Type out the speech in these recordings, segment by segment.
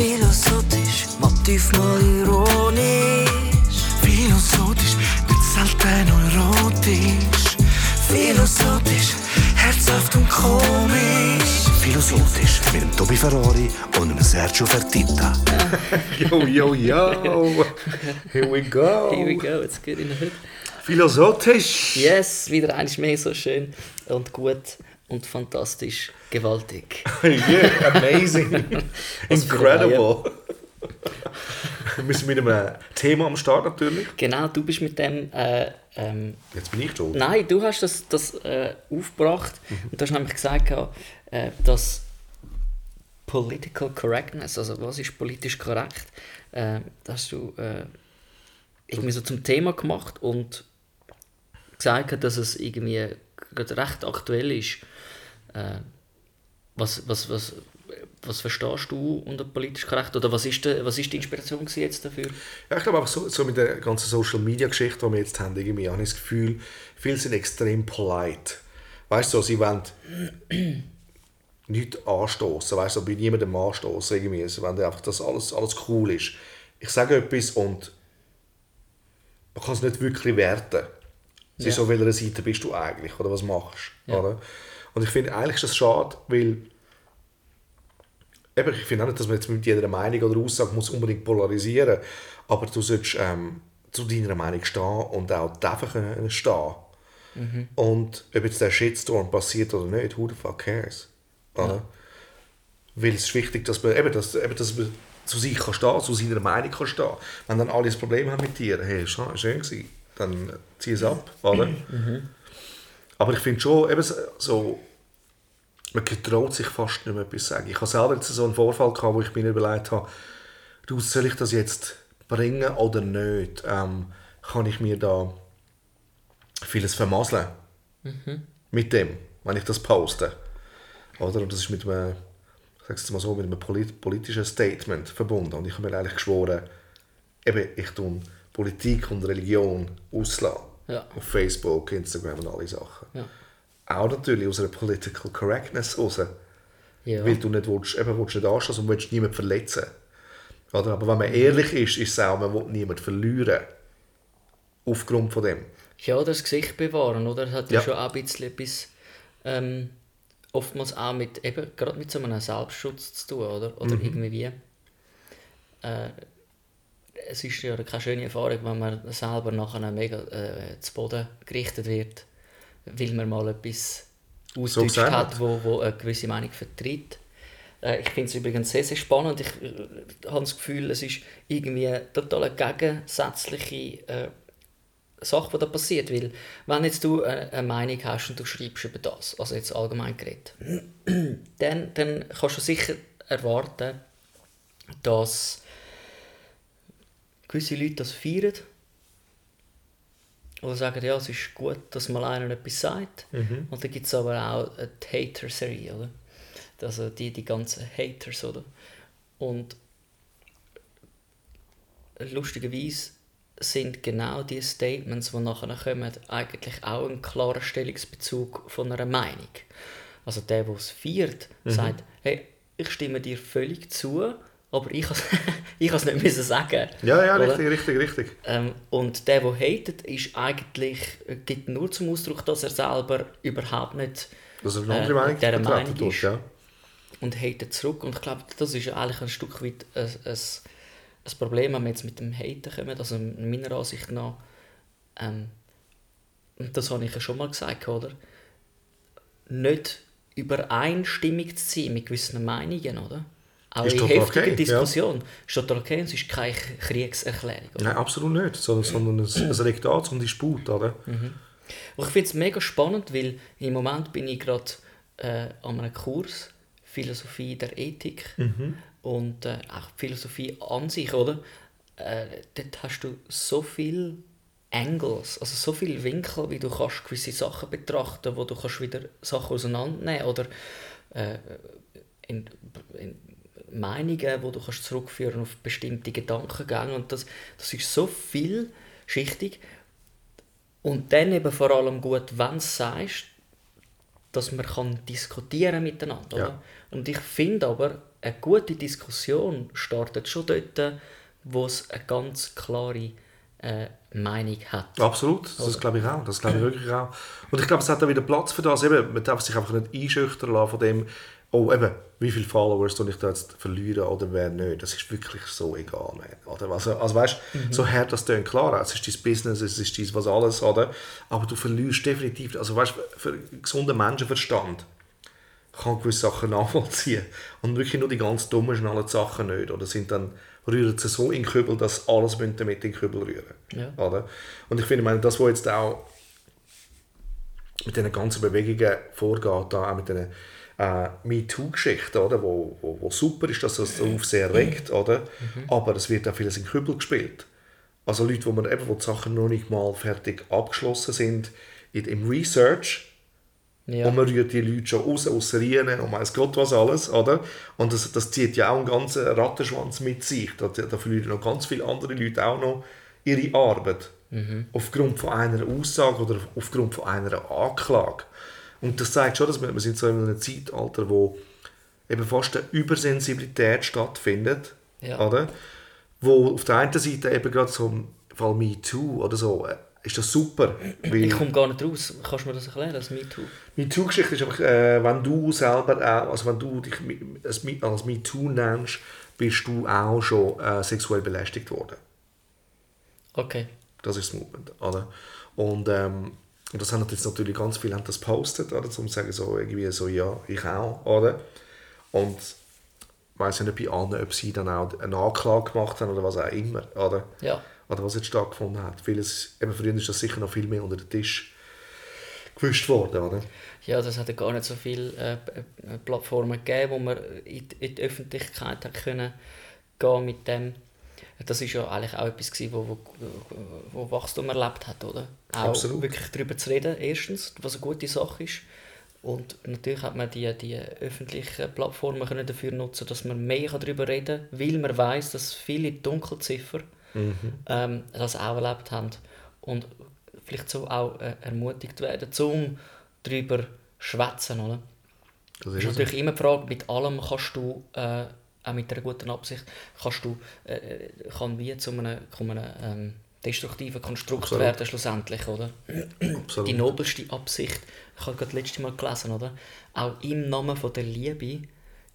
Philosophisch, Motiv mal ironisch. Philosophisch, nicht selten erotisch. Philosophisch, herzhaft und komisch. Philosophisch mit dem Tobi Ferrari und dem Sergio Fertitta. Yo, yo, yo. Here we go. Here we go, it's good in the hood. Philosophisch. Yes, wieder eines mehr so schön und gut und fantastisch, gewaltig. yeah, amazing. Incredible. Wir sind mit einem Thema am Start natürlich. Genau, du bist mit dem. Äh, ähm, Jetzt bin ich schuld. nein, du hast das, das äh, aufgebracht und du hast nämlich gesagt, äh, dass Political Correctness, also was ist politisch korrekt, äh, dass du äh, irgendwie so zum Thema gemacht und gesagt, dass es irgendwie recht aktuell ist. Äh, was, was, was, was verstehst du unter politisch korrekt? Oder was ist, de, was ist die Inspiration jetzt dafür? Ja, ich glaube einfach so, so mit der ganzen Social Media Geschichte, die wir jetzt haben, irgendwie, habe ich das Gefühl, viele sind extrem polite. Weißt du, sie wollen nichts anstoßen, weißt du, bei niemandem anstoßen irgendwie. Sie wollen einfach, dass alles, alles cool ist. Ich sage etwas und man kann es nicht wirklich werten. Es ist Ja. so, welcher Seite bist du eigentlich oder was machst Ja. oder? Und ich finde, eigentlich ist das schade, weil eben, ich finde auch nicht, dass man jetzt mit jeder Meinung oder Aussage muss unbedingt polarisieren aber du solltest ähm, zu deiner Meinung stehen und auch dafür können stehen. Und ob jetzt der Shitstorm passiert oder nicht, who the fuck cares? Oder? Weil es ist wichtig, dass man, eben, dass, eben, dass man zu sich kann stehen, zu seiner Meinung kann stehen. Wenn dann alle ein Problem haben mit dir, hey, ist schön gewesen, dann zieh es ab, oder? Aber ich finde schon, eben so, man getraut sich fast nicht mehr etwas sagen. Ich habe selber jetzt so einen Vorfall gehabt, wo ich mir überlegt habe, du, soll ich das jetzt bringen oder nicht? Ähm, kann ich mir da vieles vermasseln mit dem, wenn ich das poste? Oder? Und das ist mit einem, ich mal so, mit einem polit politischen Statement verbunden. Und ich habe mir eigentlich geschworen, eben, ich tue Politik und Religion auslassen. Ja. Auf Facebook, Instagram und alle Sachen. Ja. Auch natürlich aus einer Political Correctness raus. Ja. Weil du nicht, willst, eben, willst nicht anstoßen und willst niemanden verletzen. Oder? Aber wenn man ehrlich ist, ist es auch, man will niemanden verlieren. Aufgrund von dem. Ja, das Gesicht bewahren, oder? Das hat ja, Ja. schon auch ein bisschen etwas ähm, oftmals auch mit, eben, gerade mit so einem Selbstschutz zu tun, oder? Oder Mhm. irgendwie wie. Äh, es ist ja keine schöne Erfahrung, wenn man selber nachher mega äh, zu Boden gerichtet wird, weil man mal etwas ausgedeutscht gesagt hat, wo, wo eine gewisse Meinung vertritt. Äh, ich finde es übrigens sehr, sehr spannend. Ich äh, habe das Gefühl, es ist irgendwie eine total gegensätzliche äh, Sache, die da passiert. Weil, wenn jetzt du eine, eine Meinung hast und du schreibst über das, also jetzt allgemein geredet, dann, dann kannst du sicher erwarten, dass gewisse Leute das feiern. Oder sagen, ja, es ist gut, dass mal einer etwas sagt. Und dann gibt es aber auch eine Hater-Serie, oder? Also die, die ganzen Haters, oder? Und lustigerweise sind genau die Statements, die nachher kommen, eigentlich auch ein klarer Stellungsbezug von einer Meinung. Also der, der es feiert, sagt, hey, ich stimme dir völlig zu, aber ich kann es nicht müssen sagen. Ja, ja, Oder? richtig, richtig, richtig. Ähm, und der, der hatet, ist eigentlich, äh, gibt nur zum Ausdruck, dass er selber überhaupt nicht Dass er eine andere Meinung dieser vertreten Meinung tut, ist. ja. und hatet zurück. Und ich glaube, das ist eigentlich ein Stück weit ein, ein, ein Problem, wenn wir jetzt mit dem Haten kommen. Also meiner Ansicht nach, ähm, und das habe ich ja schon mal gesagt, oder? Nicht übereinstimmig zu sein mit gewissen Meinungen, oder? Auch Ist in total heftiger okay, ja. Diskussion. Ist total okay es ist keine Kriegserklärung. oder? Nein, absolut nicht, sondern, sondern es, es regt an zum Disput, oder? Und ich finde es mega spannend, weil im Moment bin ich gerade äh, an einem Kurs Philosophie der Ethik und äh, auch Philosophie an sich, oder? Äh, dort hast du so viele Angles, also so viele Winkel, wie du kannst gewisse Sachen betrachten, wo du kannst wieder Sachen auseinandernehmen oder äh, in, in Meinungen, wo du kannst zurückführen auf bestimmte Gedankengänge und das, das ist so vielschichtig und dann eben vor allem gut, wenn du es sagst, dass man kann diskutieren miteinander. Ja. Oder? Und ich finde aber, eine gute Diskussion startet schon dort, wo es eine ganz klare äh, Meinung hat. Absolut, das glaube ich auch. Das glaube ich wirklich auch. Und ich glaube, es hat auch wieder Platz für das. Eben, man darf sich einfach nicht einschüchtern lassen von dem, oh, eben, wie viele Followers soll ich da jetzt verlieren oder wer nicht. Das ist wirklich so egal. Man. Oder? Also, also weißt du, so hart das klingt, klar, es ist dein Business, es ist dein was alles, oder? aber du verlierst definitiv, also weißt du, für gesunden Menschenverstand kann gewisse Sachen nachvollziehen. Und wirklich nur die ganz dummen schnellen Sachen nicht. Oder sind dann, rühren sie so in den Kübel, dass alles damit in den Kübel rühren. Ja. Oder? Und ich finde, meine, das, was jetzt auch mit diesen ganzen Bewegungen vorgeht, da auch mit diesen äh, MeToo-Geschichten, oder? Wo, wo, wo super ist, dass das auf sehr regt, oder? aber es wird auch vieles in Kübel gespielt. Also Leute, wo, man eben, wo die Sachen noch nicht mal fertig abgeschlossen sind, in, im Research, Ja. und man rührt die Leute schon raus, aus Rienen und weiss Gott was alles, oder? Und das, das zieht ja auch einen ganzen Rattenschwanz mit sich. Da, da verlieren noch ganz viele andere Leute auch noch ihre Arbeit. Aufgrund von einer Aussage oder aufgrund von einer Anklage. Und das zeigt schon, dass wir, wir sind so in einem Zeitalter, wo eben fast eine Übersensibilität stattfindet, Ja. oder? Wo auf der einen Seite eben gerade so im Fall MeToo oder so, äh, ist das super, weil Ich komme gar nicht raus. Kannst du mir das erklären, das MeToo? MeToo-Geschichte ist einfach, äh, wenn du selber auch, also wenn du dich als als MeToo nennst, bist du auch schon äh, sexuell belästigt worden. Okay. Das ist das Movement, oder? Und, ähm, und das haben jetzt natürlich ganz viele haben das postet, oder? Zum sagen so irgendwie so, ja, ich auch, oder? Und ich ja nicht bei allen, ob sie dann auch eine Anklage gemacht haben oder was auch immer, oder? Ja. Oder was jetzt stattgefunden hat. Vieles, eben früher ist das sicher noch viel mehr unter den Tisch gewischt worden, oder? Ja, das hat ja gar nicht so viele äh, äh, Plattformen gegeben, wo man in, die- in die Öffentlichkeit hat können gehen mit dem. Das ist ja eigentlich auch etwas gewesen, wo, wo, wo Wachstum erlebt hat, oder? Auch Absolut. wirklich darüber zu reden, erstens, was eine gute Sache ist. Und natürlich hat man die, die öffentlichen Plattformen können dafür nutzen, dass man mehr darüber reden kann, weil man weiß, dass viele Dunkelziffer ähm, das auch erlebt haben und vielleicht so auch äh, ermutigt werden, um darüber zu schwätzen, oder? Das ist ist natürlich immer die Frage, mit allem kannst du, äh, auch mit einer guten Absicht, kannst du, äh, äh, kann wie zu einem, zu einem ähm, destruktiven Konstrukt Absolut. werden schlussendlich, oder? absolut. Die nobelste Absicht, ich habe gerade letztes Mal gelesen, oder? Auch im Namen von der Liebe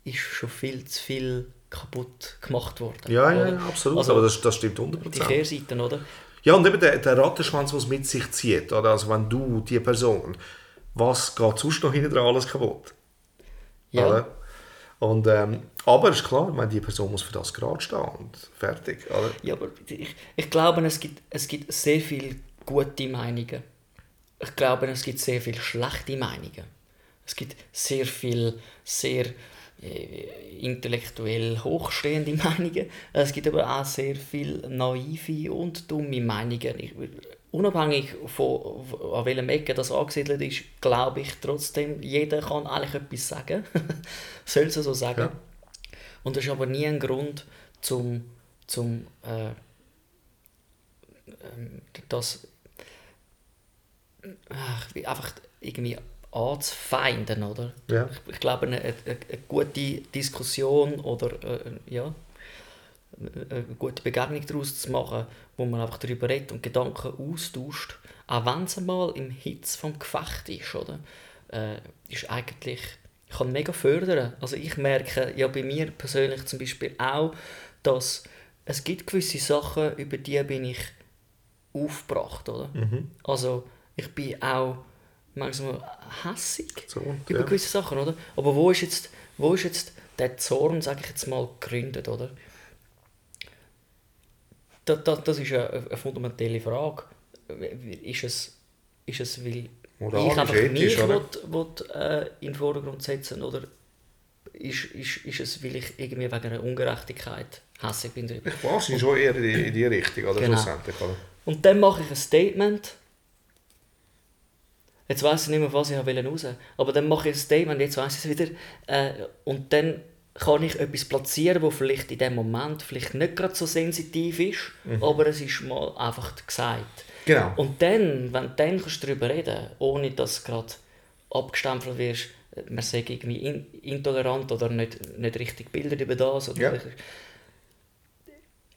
ist schon viel zu viel kaputt gemacht worden. Ja, ja, ja, absolut. Also, aber das, das stimmt die 100%. Kehrseiten, oder? Ja, und eben der, der Rattenschwanz, was es mit sich zieht. Oder? Also wenn du, die Person, was geht sonst noch hinten dran alles kaputt? Ja. Oder? Und, ähm, aber ist klar, meine, die Person muss für das gerade stehen und fertig. Oder? Ja, aber ich, ich glaube, es gibt, es gibt sehr viele gute Meinungen. Ich glaube, es gibt sehr viele schlechte Meinungen. Es gibt sehr viele sehr äh, intellektuell hochstehende Meinungen. Es gibt aber auch sehr viele naive und dumme Meinungen. Ich, unabhängig von, von an welchem Ecke das angesiedelt ist, glaube ich trotzdem, jeder kann eigentlich etwas sagen. Soll es so sagen. Ja. Und das ist aber nie ein Grund, zum, zum äh, ähm, das ach, wie einfach irgendwie anzufeinden, oder? Ja. Ich, ich glaube, eine, eine, eine gute Diskussion oder äh, ja, eine eine gute Begegnung daraus zu machen, wo man einfach darüber redet und Gedanken austauscht, auch wenn es einmal im Hitz vom Gefecht ist, oder? Äh, ist eigentlich kann mega fördern. Also ich merke ja bei mir persönlich zum Beispiel auch, dass es gibt gewisse Sachen, über die bin ich aufgebracht, oder? Also ich bin auch manchmal hässig So, über ja. gewisse Sachen, oder? Aber wo ist jetzt, wo ist jetzt der Zorn, sage ich jetzt mal, gegründet, oder? Das, das, das ist eine, eine fundamentale Frage. Ist es, ist es weil Moralisch, ich einfach ethisch, mich oder? will, will, äh, in den Vordergrund setzen oder ist, ist, ist es, weil ich irgendwie wegen einer Ungerechtigkeit hässlich bin darüber? Ich wahrscheinlich schon eher in die, in die Richtung, oder? Genau. Oder? Und dann mache ich ein Statement. Jetzt weiß ich nicht mehr, was ich wollte raus. Aber dann mache ich ein Statement, jetzt weiß ich es wieder. Äh, und dann kann ich etwas platzieren, wo vielleicht in dem Moment vielleicht nicht gerade so sensitiv ist, aber es ist mal einfach gesagt. Genau. Und dann, wenn du dann kannst du darüber reden ohne dass gerade abgestempelt wirst, man sagt irgendwie in, intolerant oder nicht, nicht richtig bildet über das. Oder Ja.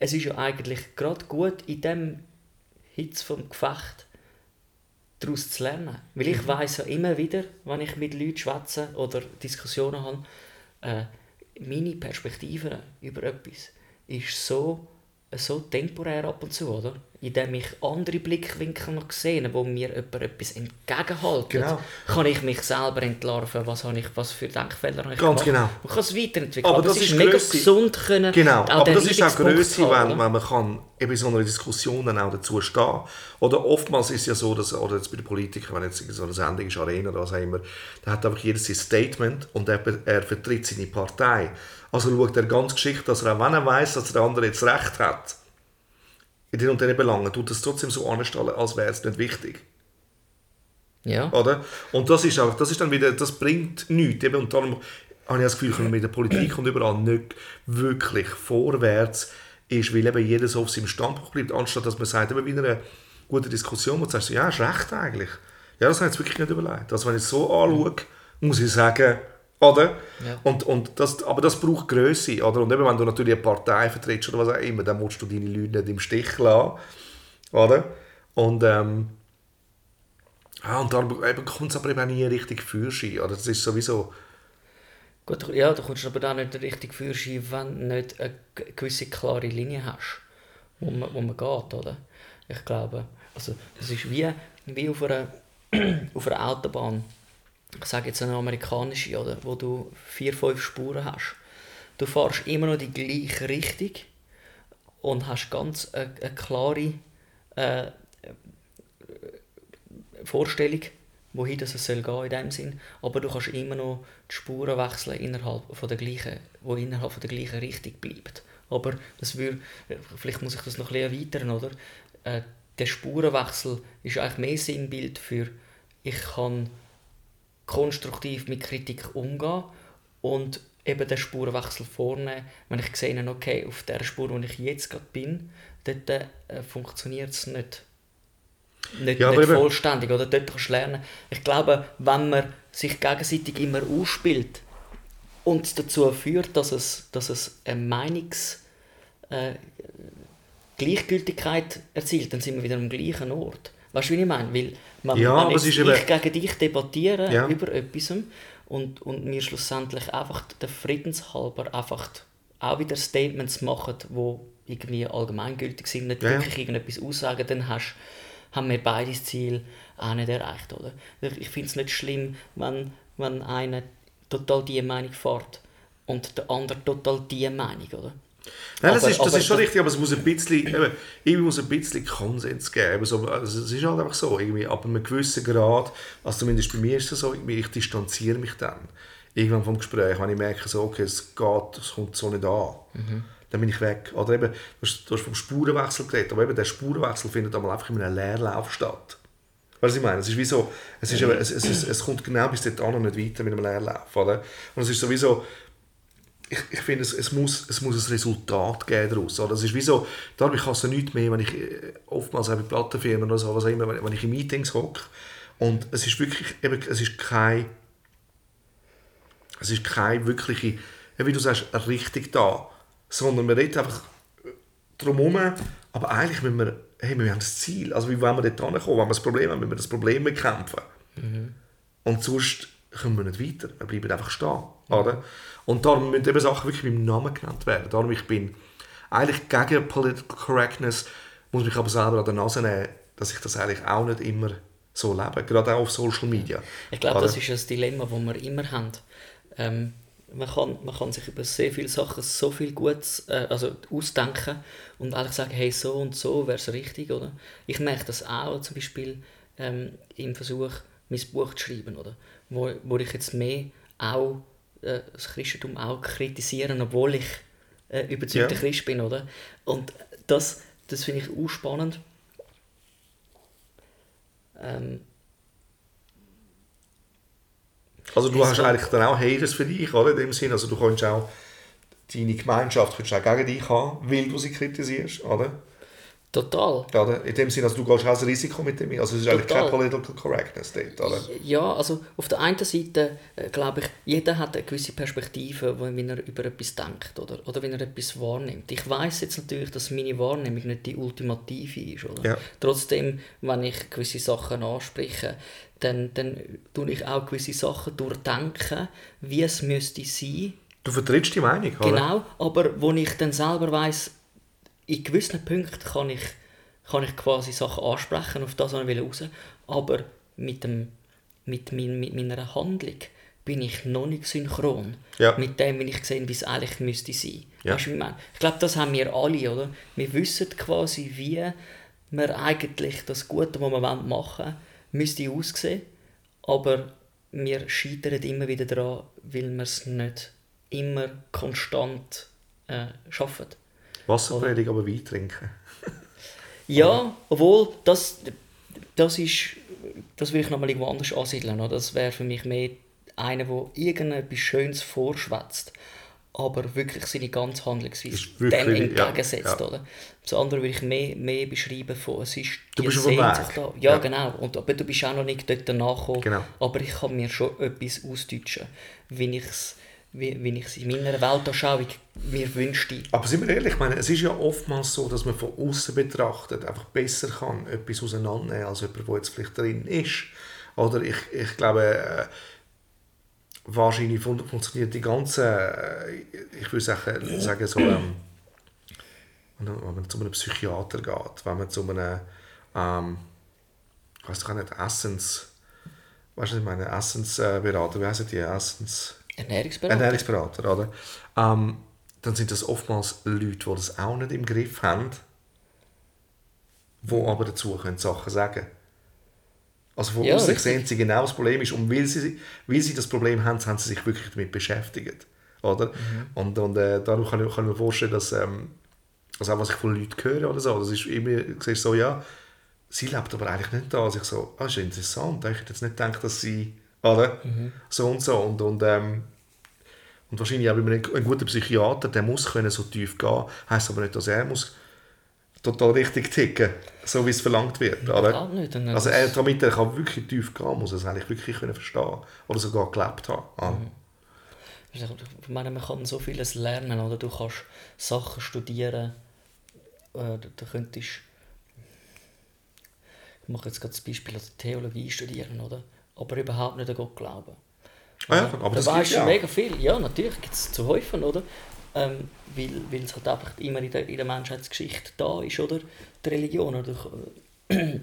Es ist ja eigentlich gerade gut, in dem Hitz vom Gefecht daraus zu lernen. Weil ich weiß ja immer wieder, wenn ich mit Leuten schwätze oder Diskussionen habe, äh, meine Perspektive über etwas ist so, so temporär ab und zu, oder? Indem ich andere Blickwinkel noch sehe, wo mir jemand etwas entgegenhält, Genau. kann ich mich selber entlarven, was, habe ich, was für Denkfehler habe ich Ganz gemacht. genau. Man kann es weiterentwickeln. Aber das es ist, mega Grösse. gesund können, Genau, aber das ist auch Größe, wenn, wenn man kann eben in so einer Diskussion dann auch dazu stehen Oder oftmals ist es ja so, dass, oder jetzt bei den Politikern, wenn jetzt so eine Sendung ist, Arena oder was auch immer, da hat einfach jeder sein Statement und er, er vertritt seine Partei. Also schaut er ganz geschickt, dass er auch wenn er weiß, dass der andere jetzt Recht hat, in den und den Belangen, tut es trotzdem so anstellen, als wäre es nicht wichtig. Ja. Oder? Und das ist, auch, das ist dann wieder, das bringt nichts. Eben, und darum habe ich das Gefühl, dass man mit der Politik und überall nicht wirklich vorwärts ist, weil eben jeder so auf seinem Standpunkt bleibt, anstatt dass man sagt, eben bei einer guten Diskussion, wo du sagst, ja, hast recht eigentlich. Ja, das habe ich jetzt wirklich nicht überlegt. Also wenn ich es so anschaue, muss ich sagen, oder? Ja. Und, und das, aber das braucht Größe, oder? Und eben, wenn du natürlich eine Partei vertrittst oder was auch immer, dann musst du deine Leute nicht im Stich lassen, oder? Und, ähm, ja, und eben kommt es aber eben auch nie richtig Fürschein, oder? Das ist sowieso... Gut, ja, du kommst aber auch nicht richtig Führerschein, wenn du nicht eine gewisse klare Linie hast, wo man, wo man geht, oder? Ich glaube, also es ist wie, wie auf, einer, auf einer Autobahn, ich sage jetzt eine amerikanische, oder, wo du vier, fünf Spuren hast. Du fährst immer noch die gleiche Richtung und hast ganz eine, eine klare äh, Vorstellung, wohin das es soll gehen in dem Sinn. Aber du kannst immer noch die Spuren wechseln innerhalb von der gleichen, wo innerhalb von der gleichen Richtung bleibt. Aber das würde, vielleicht muss ich das noch ein erweitern, oder? Äh, der Spurenwechsel ist eigentlich mehr Sinnbild für ich kann konstruktiv mit Kritik umgehen und eben den Spurenwechsel vornehmen, wenn ich sehe, okay, auf der Spur, wo ich jetzt gerade bin, dort äh, funktioniert es nicht nicht, Ja, nicht vollständig oder dort kannst du lernen. Ich glaube, wenn man sich gegenseitig immer ausspielt und es dazu führt, dass es, dass es eine Meinungs äh, Gleichgültigkeit erzielt, dann sind wir wieder am gleichen Ort. Weißt du, wie ich meine? Weil man, Ja, wenn aber es ist ich gegen dich debattiere Ja. über etwas und, und wir schlussendlich einfach der Friedenshalber einfach auch wieder Statements machen, wo irgendwie allgemeingültig sind, nicht Ja, wirklich irgendetwas aussagen, dann hast, haben wir beide das Ziel auch nicht erreicht. Oder? Ich- Ich finde es nicht schlimm, wenn, wenn einer total die Meinung fährt und der andere total die Meinung. Oder? Nein, das, Aber- ist, das aber ist schon das- richtig, aber es muss ein bisschen, eben, irgendwie muss ein bisschen Konsens geben. Eben so, also es ist halt einfach so, irgendwie ab einem gewissen Grad, also zumindest bei mir ist es so, ich distanziere mich dann irgendwann vom Gespräch, wenn ich merke, so, okay, es geht, es kommt so nicht an. Dann bin ich weg. Oder eben, du hast, du hast vom Spurenwechsel geredet, aber eben der Spurenwechsel findet einmal einfach in einem Leerlauf statt. Weißt du, was ich meine? Es ist wie so, es, ist eben, es, es, es, es kommt genau bis dort an und nicht weiter mit einem Leerlauf. Oder? Und es ist sowieso, ich, ich finde, es, es, muss, es muss ein Resultat geben daraus. Oder? Es ist wie so, darum ich hasse nichts mehr, wenn ich äh, oftmals auch bei Plattenfirmen oder so, was auch immer, wenn, wenn ich in Meetings hocke und es ist wirklich, eben, es ist kein, es ist keine wirkliche, wie du sagst, eine Richtung da, sondern man redet einfach drumherum, aber eigentlich müssen wir, hey, wir haben das Ziel, also wie wollen wir dort hinkommen, wenn wir das Problem haben, müssen wir das Problem bekämpfen. Und sonst kommen wir nicht weiter. Wir bleiben einfach stehen. Oder? Und darum müssen eben Sachen wirklich mit dem Namen genannt werden. Darum ich bin eigentlich gegen Political Correctness, muss mich aber selber an der Nase nehmen, dass ich das eigentlich auch nicht immer so lebe. Gerade auch auf Social Media. Ich glaube, das ist ein Dilemma, das wir immer haben. Ähm, man, kann, man kann sich über sehr viele Sachen so viel Gutes äh, also ausdenken und eigentlich sagen, hey, so und so wäre es richtig, oder? Ich merke das auch zum Beispiel ähm, im Versuch, mein Buch zu schreiben, oder? Wo, wo ich jetzt mehr auch äh, das Christentum auch kritisieren, obwohl ich äh, überzeugter Ja. Christ bin, oder? Und das, das finde ich auch spannend. Ähm, Also du hast eigentlich dann auch Haters für dich, oder? In dem Sinn, also du kannst auch deine Gemeinschaft kannst auch gegen dich haben, weil du sie kritisierst, oder? Total. Oder? In dem Sinne, also du gehst auch das Risiko mit dem. Also es ist eigentlich Total. keine Political Correctness dort, oder? Ja, also auf der einen Seite äh, glaube ich, jeder hat eine gewisse Perspektive, wenn er über etwas denkt oder, oder wenn er etwas wahrnimmt. Ich weiß jetzt natürlich, dass meine Wahrnehmung nicht die ultimative ist. Oder? Ja. Trotzdem, wenn ich gewisse Sachen anspreche, dann, dann tue ich auch gewisse Sachen durchdenken, wie es müsste sein. Du vertrittst die Meinung, oder? Genau, aber wo ich dann selber weiß, in gewissen Punkten kann ich, kann ich quasi Sachen ansprechen, auf das was ich raus will, aber mit, dem, mit, mein, mit meiner Handlung bin ich noch nicht synchron Ja. mit dem, wie ich sehe, wie es eigentlich müsste sein. Ja. Weißt du, wie ich meine? Ich glaube, das haben wir alle, oder? Wir wissen quasi, wie wir eigentlich das Gute, was wir machen wollen, müsste aussehen, aber wir scheitern immer wieder daran, weil wir es nicht immer konstant äh, schaffen. Wasserpredigt, aber Wein trinken. Ja, obwohl das, das ist, das will ich nochmal irgendwo anders ansiedeln. Oder? Das wäre für mich mehr einer, der irgendetwas Schönes vorschwätzt, aber wirklich seine ganze Handlungsweise Ist wirklich- dem ja, entgegensetzt. ja. Oder? Das andere will ich mehr, mehr beschreiben von, es ist Du bist Sehnsucht Weg. da. Ja, Ja. genau. Und, aber du bist auch noch nicht dort nachgekommen. Genau. Aber ich kann mir schon etwas ausdeutschen, wie ich es wie, wie ich es in meiner Weltanschauung mir wünschte. Aber sind wir ehrlich, ich meine, es ist ja oftmals so, dass man von außen betrachtet einfach besser kann etwas auseinandernehmen als jemand, der jetzt vielleicht drin ist. Oder ich, ich glaube, äh, wahrscheinlich fun funktioniert die ganze, äh, ich würde sagen, sagen so, ähm, wenn man zu einem Psychiater geht, wenn man zu einem, ähm, ich weiß doch nicht, Essens, weißt du, ich meine, Essensberater, wie heißen die, Essens... Ernährungsberater. Ernährungsberater, oder? Ähm, dann sind das oftmals Leute, die das auch nicht im Griff haben, die aber dazu können Sachen sagen Also von Ja, außen sehen sie genau das Problem ist und weil sie, weil sie das Problem haben, haben sie sich wirklich damit beschäftigt. Oder? Mhm. Und, und äh, darum kann ich, kann ich mir vorstellen, dass ähm, also auch was ich von Leuten höre oder so, das ist immer, siehst so, ja, sie lebt aber eigentlich nicht da. Also ich so, ah, ist interessant, ich hätte jetzt nicht gedacht, dass sie, oder? So und so. Und, und, ähm, und wahrscheinlich auch wenn man ein, ein guter Psychiater, der muss können so tief gehen, heisst aber nicht, dass er muss total richtig ticken, so wie es verlangt wird, oder? Gar nicht. Also er, damit er kann wirklich tief gehen muss er es eigentlich wirklich können verstehen oder sogar gelebt haben. Ah. Ich ich meine, man kann so vieles lernen, oder? Du kannst Sachen studieren, äh, du könntest, ich mache jetzt gerade das Beispiel, also Theologie studieren, oder? Aber überhaupt nicht an Gott glauben. Ah ja, aber da das weißt du mega viel. Ja, natürlich gibt es zu häufen, oder? Ähm, weil, weil es halt einfach immer in der, in der Menschheitsgeschichte da ist, oder? Die Religion, oder? Du,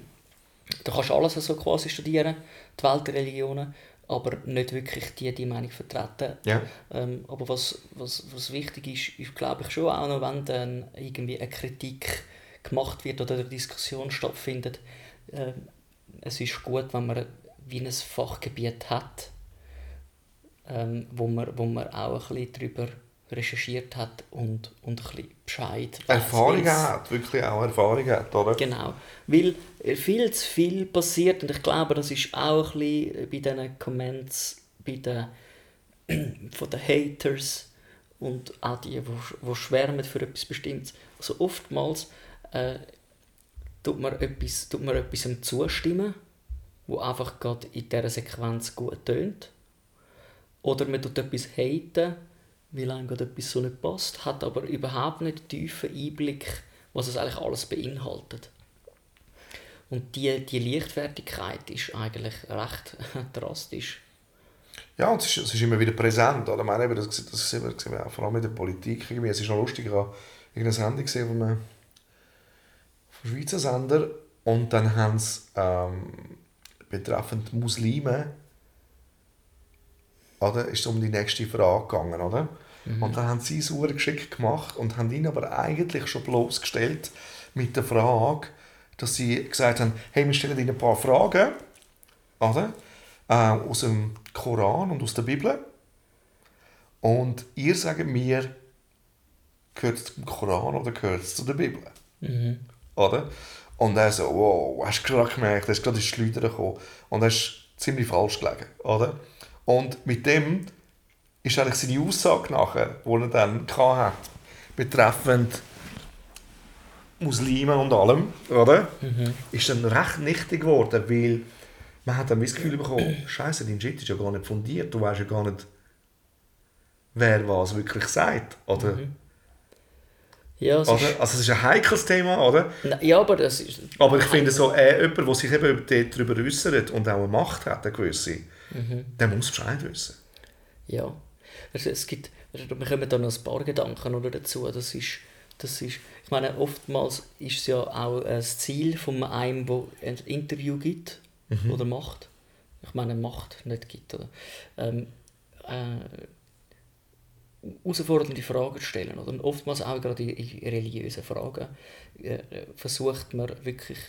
du kannst alles so quasi studieren, die Weltreligionen, aber nicht wirklich die, die Meinung vertreten. Ja. Ähm, aber was, was, was wichtig ist, ist glaube ich schon auch noch, wenn dann irgendwie eine Kritik gemacht wird oder eine Diskussion stattfindet, ähm, es ist gut, wenn man wie ein Fachgebiet hat, ähm, wo, man, wo man auch ein bisschen darüber recherchiert hat und, und ein bisschen Bescheid weiss, Erfahrung weil's- hat, wirklich auch Erfahrung hat, oder? Genau, weil äh, viel zu viel passiert und ich glaube, das ist auch ein bisschen bei diesen Comments bei den, von den Haters und auch die, die, die schwärmen für etwas Bestimmtes. Also oftmals äh, tut man etwas, tut man etwas zustimmen, wo einfach gerade in dieser Sequenz gut tönt. Oder man tut etwas haten, weil einem gerade etwas so nicht passt, hat aber überhaupt nicht tiefen Einblick, was es eigentlich alles beinhaltet. Und die, die Leichtfertigkeit ist eigentlich recht drastisch. Ja, und es ist, es ist immer wieder präsent. Oder? Ich meine, das, das das sehen wir auch vor allem in der Politik. Irgendwie. Es ist noch lustig, ich habe irgendeine Sendung gesehen von einem Schweizer Sender und dann haben sie ähm, betreffend Muslime oder, ist es um die nächste Frage gegangen, oder? Und dann haben sie es geschickt gemacht und haben ihn aber eigentlich schon bloßgestellt mit der Frage, dass sie gesagt haben, hey, wir stellen Ihnen ein paar Fragen, oder? Äh, aus dem Koran und aus der Bibel. Und ihr sagt mir, gehört es zum Koran oder gehört es zu der Bibel? Oder? Und er so, wow, hast du gerade gemerkt, er ist gerade ins Schleudern gekommen. Und er ist ziemlich falsch gelegen, oder? Und mit dem ist eigentlich seine Aussage nachher, die er dann hatte, betreffend Muslimen und allem, oder? Ist dann recht nichtig geworden, weil man hat dann das Gefühl bekommen, Scheiße, dein Shit ist ja gar nicht fundiert, du weißt ja gar nicht, wer was wirklich sagt, oder? Ja, es ist, Also es ist ein heikles Thema, oder? Ja, aber das ist... Aber ich finde so, äh, jemand, der sich eben darüber äußert und auch eine Macht hat, eine gewisse, der muss Bescheid wissen. Ja. Also es gibt, also wir kommen da noch ein paar Gedanken oder, dazu. Das ist, das ist, ich meine, oftmals ist es ja auch das Ziel von einem, der ein Interview gibt oder macht. Ich meine, macht, nicht gibt. Oder? Ähm, äh, herausfordernde Fragen zu stellen. Oder? Und oftmals auch gerade in, in religiösen Fragen äh, versucht man wirklich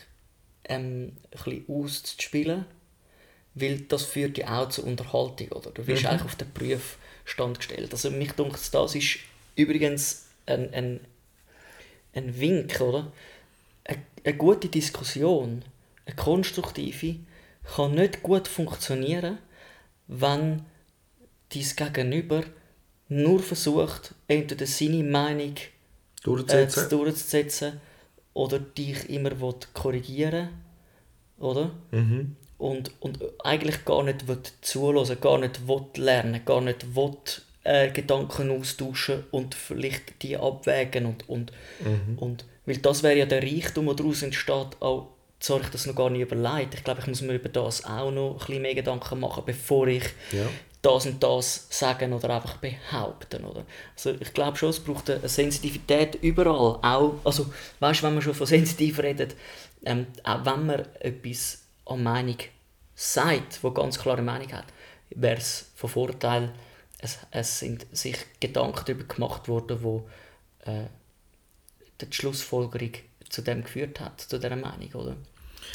ähm, ein bisschen auszuspielen, weil das führt ja auch zur Unterhaltung. Oder? Du wirst eigentlich auf den Prüfstand gestellt. Also mich denkt, das ist übrigens ein, ein, ein Wink, oder? Eine, eine gute Diskussion, eine konstruktive, kann nicht gut funktionieren, wenn dein Gegenüber nur versucht, entweder seine Meinung äh, Durchzusetzen. durchzusetzen oder dich immer will korrigieren oder? Mhm. Und, und eigentlich gar nicht will zuhören, gar nicht will lernen, gar nicht will, äh, Gedanken austauschen und vielleicht die abwägen und, und, Mhm. und weil das wäre ja der Reichtum, der daraus entsteht, auch so habe ich das noch gar nicht überlegt. Ich glaube, ich muss mir über das auch noch ein bisschen mehr Gedanken machen, bevor ich Ja. Das und das sagen oder einfach behaupten. Oder? Also ich glaube schon, es braucht eine Sensitivität überall. Auch, also, weißt wenn man schon von sensitiv redet, ähm, auch wenn man etwas an Meinung sagt, wo ganz klare Meinung hat, wäre es von Vorteil, es, es sind sich Gedanken darüber gemacht worden, wo äh, die Schlussfolgerung zu dem geführt hat, zu dieser Meinung, oder?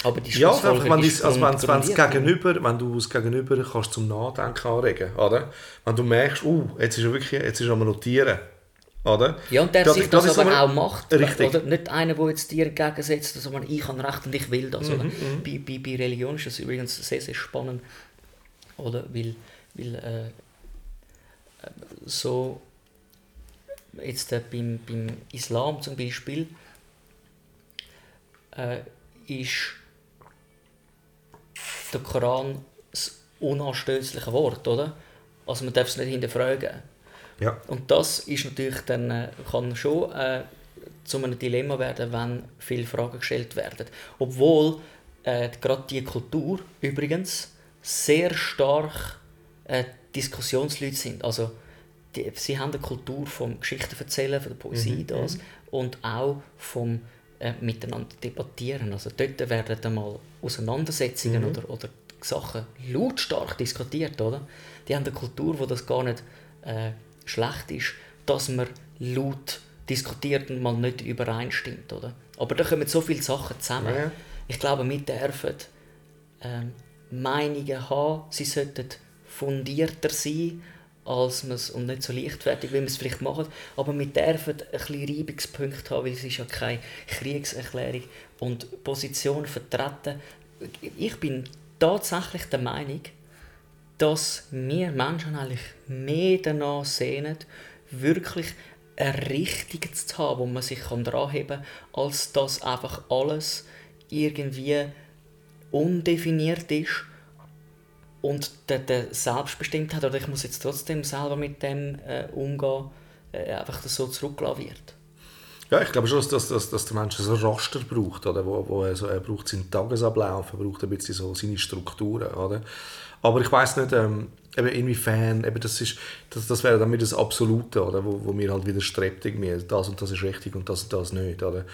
Aber die Ja, einfach, wenn, ist also wenn, wenn das grundiert. Gegenüber, wenn du das Gegenüber kannst zum Nachdenken anregen, oder? Wenn du merkst, uh, jetzt ist er wirklich, jetzt ist er am notieren, oder? Ja, und der Das- sich das das, aber auch macht. Richtig. Oder? Nicht einer, der jetzt dir entgegensetzt, sondern ich habe Recht und ich will das. Mhm, Oder? Bei, bei, bei Religion ist das übrigens sehr, sehr spannend. Oder? Weil, weil äh, so jetzt äh, beim, beim Islam zum Beispiel äh, ist der Koran das unanstößliche Wort, oder? Also man darf es nicht hinterfragen. Ja. Und das ist natürlich dann, äh, kann schon äh, zu einem Dilemma werden, wenn viele Fragen gestellt werden. Obwohl äh, gerade die Kultur übrigens sehr stark äh, Diskussionsleute sind. Also die, sie haben eine Kultur vom Geschichten erzählen, von der Poesie das und auch vom äh, miteinander debattieren. Also dort werden dann mal Auseinandersetzungen oder, oder Sachen lautstark diskutiert, oder? Die haben eine Kultur, wo das gar nicht äh, schlecht ist, dass man laut diskutiert und mal nicht übereinstimmt, oder? Aber da kommen so viele Sachen zusammen. Ja. Ich glaube, wir dürfen ähm, Meinungen haben, sie sollten fundierter sein, als man und nicht so leichtfertig, wie wir es vielleicht machen, aber wir dürfen ein bisschen Reibungspunkte haben, weil es ist ja keine Kriegserklärung und Position vertreten. Ich bin tatsächlich der Meinung, dass wir Menschen eigentlich mehr danach sehnen, wirklich eine Richtung zu haben, wo man sich dran heben kann, als dass einfach alles irgendwie undefiniert ist und der, der selbstbestimmt hat, oder ich muss jetzt trotzdem selber mit dem äh, umgehen, äh, einfach das so zurückgelassen wird. Ja, ich glaube schon, dass, dass, dass, der Mensch so ein Raster braucht, oder? Wo, wo er, so, er braucht seinen Tagesablauf, er braucht ein bisschen so seine Strukturen, oder? Aber ich weiß nicht, ähm, eben inwiefern, eben das, ist, das, das wäre dann wieder das Absolute, oder? Wo, wo mir halt irgendwie, das und das ist richtig und das und das nicht, oder?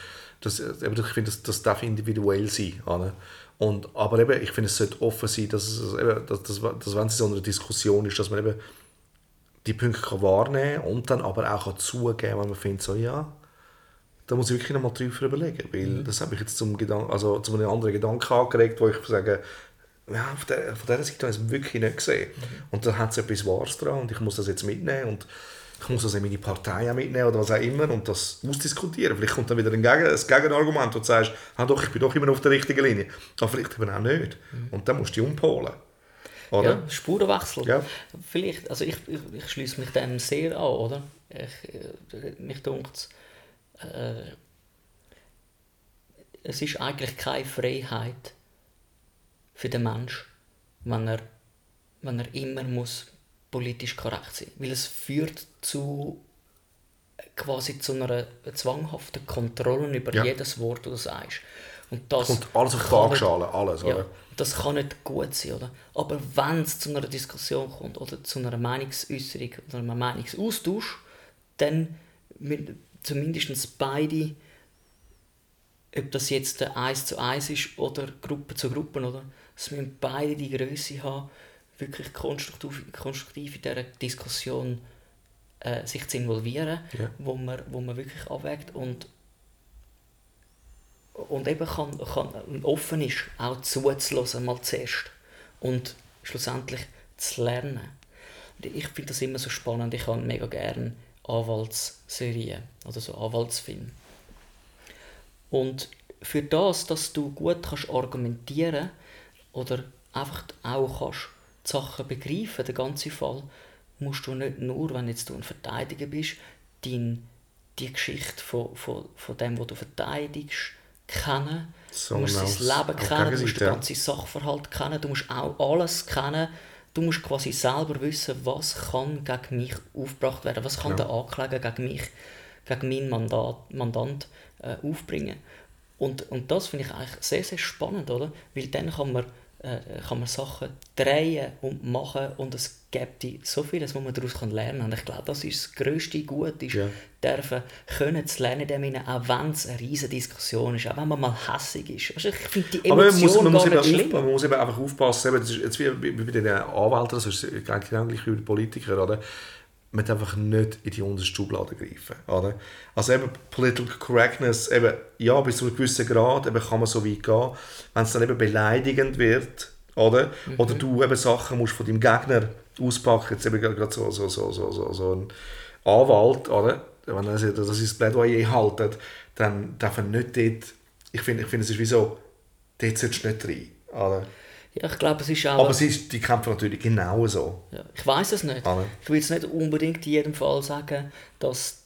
Das, eben, ich finde, das, das darf individuell sein, oder? Und, aber eben, ich finde, es sollte offen sein, dass, es, eben, dass, dass, dass wenn es so einer Diskussion ist, dass man eben die Punkte kann wahrnehmen kann und dann aber auch kann zugeben wenn man findet, so ja, da muss ich wirklich nochmal drüber überlegen, weil das habe ich jetzt zum, Gedan also zu einem anderen Gedanken angeregt, wo ich sage, ja, auf der, von dieser Seite habe ich es wirklich nicht gesehen. Und da hat es etwas Wahres dran und ich muss das jetzt mitnehmen und ich muss in meine Partei mitnehmen oder was auch immer und das ausdiskutieren. Vielleicht kommt dann wieder ein, Gegen ein Gegenargument, wo du sagst, ah, doch, ich bin doch immer auf der richtigen Linie. Aber vielleicht eben auch nicht. Und dann musst du dich umpolen. Oder? Ja, Spurenwechsel. Ja. Vielleicht, also ich, ich, ich schließe mich dem sehr an, oder? Ich, äh, mich dunkt äh, es ist eigentlich keine Freiheit für den Mensch, wenn er, wenn er immer muss politisch korrekt sein muss. Weil es führt zu quasi zu einer zwanghaften Kontrolle über Ja. jedes Wort, das du sagst. Und das Kommt alles auf Waagschale, alles, ja, oder? das kann nicht gut sein, oder? Aber wenn es zu einer Diskussion kommt oder zu einer Meinungsäußerung oder einem Meinungsaustausch, dann müssen zumindest beide, ob das jetzt ein eins zu eins ist oder Gruppe zu Gruppe, oder? Es müssen beide die Größe haben, wirklich konstruktiv, konstruktiv in dieser Diskussion äh, sich zu involvieren, Ja. wo, man, wo man wirklich abwägt und und eben kann, kann offen ist, auch zuzulassen mal zuerst und schlussendlich zu lernen. Ich finde das immer so spannend, ich habe mega gerne Anwaltsserien oder so Anwaltsfilme. Und für das, dass du gut kannst argumentieren oder einfach auch kannst die Sachen begreifen, den ganzen Fall, musst du nicht nur, wenn jetzt du ein Verteidiger bist, dein, die Geschichte von, von, von dem, was du verteidigst, kennen. Du musst sein Leben kennen, du musst den ganzen Sachverhalt kennen, du musst auch alles kennen. Du musst quasi selber wissen, was kann gegen mich aufgebracht werden, was kann Ja. der Ankläger gegen mich, gegen meinen Mandat, Mandant äh, aufbringen. Und, und das finde ich eigentlich sehr, sehr spannend, oder? Weil dann kann man, äh, kann man Sachen drehen und machen und es gibt so vieles, was man daraus lernen kann. Und ich glaube, das ist das grösste Gut, ist, Ja. dürfen können zu lernen, dem auch wenn es eine riesige Diskussion ist, auch wenn man mal hässig ist. Also ich finde die Aber man Emotion muss, man, muss eben schlimm. aufpassen, man muss eben einfach aufpassen, das ist jetzt wie, bei den Anwälten, das ist genau gleich wie bei den Politikern, oder? Man darf einfach nicht in die unterste Schublade greifen, oder? Also eben Political Correctness, eben, ja, bis zu einem gewissen Grad eben kann man so weit gehen, wenn es dann eben beleidigend wird, oder? Oder du eben Sachen musst von deinem Gegner auspacken, jetzt eben gerade so, so, so, so, so, so ein Anwalt, oder? Wenn er das ist Plädoyer haltet, dann darf er nicht dort, ich finde, ich finde es ist wie so, dort solltest du nicht rein. Oder? Ja, ich glaube, es ist auch... Aber sie ist, die kämpfen natürlich genau so. Ja, ich weiß es nicht. Ne. Ich will jetzt nicht unbedingt in jedem Fall sagen, dass...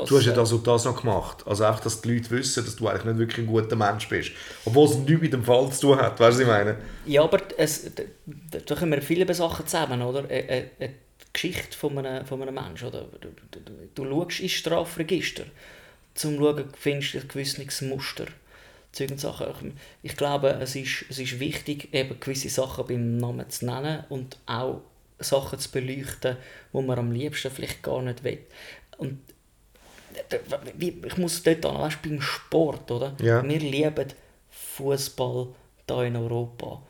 dass Du hast ja äh, das und das noch gemacht. Also einfach, dass die Leute wissen, dass du eigentlich nicht wirklich ein guter Mensch bist. Obwohl es nichts mit dem Fall zu tun hat, weißt du, was ich meine? Ja, aber es, d- d- da kommen viele Sachen zusammen, oder? Eine, eine, eine Geschichte von einem, von einem Menschen, oder? Du, du, du, du schaust ins Strafregister, zum zu schauen, findest du ein gewisses Muster. Sachen. Ich glaube, es ist, es ist wichtig, eben gewisse Sachen beim Namen zu nennen und auch Sachen zu beleuchten, die man am liebsten vielleicht gar nicht will. Und ich muss dort an, weißt, beim Sport, oder? Ja. Wir lieben Fußball hier in Europa.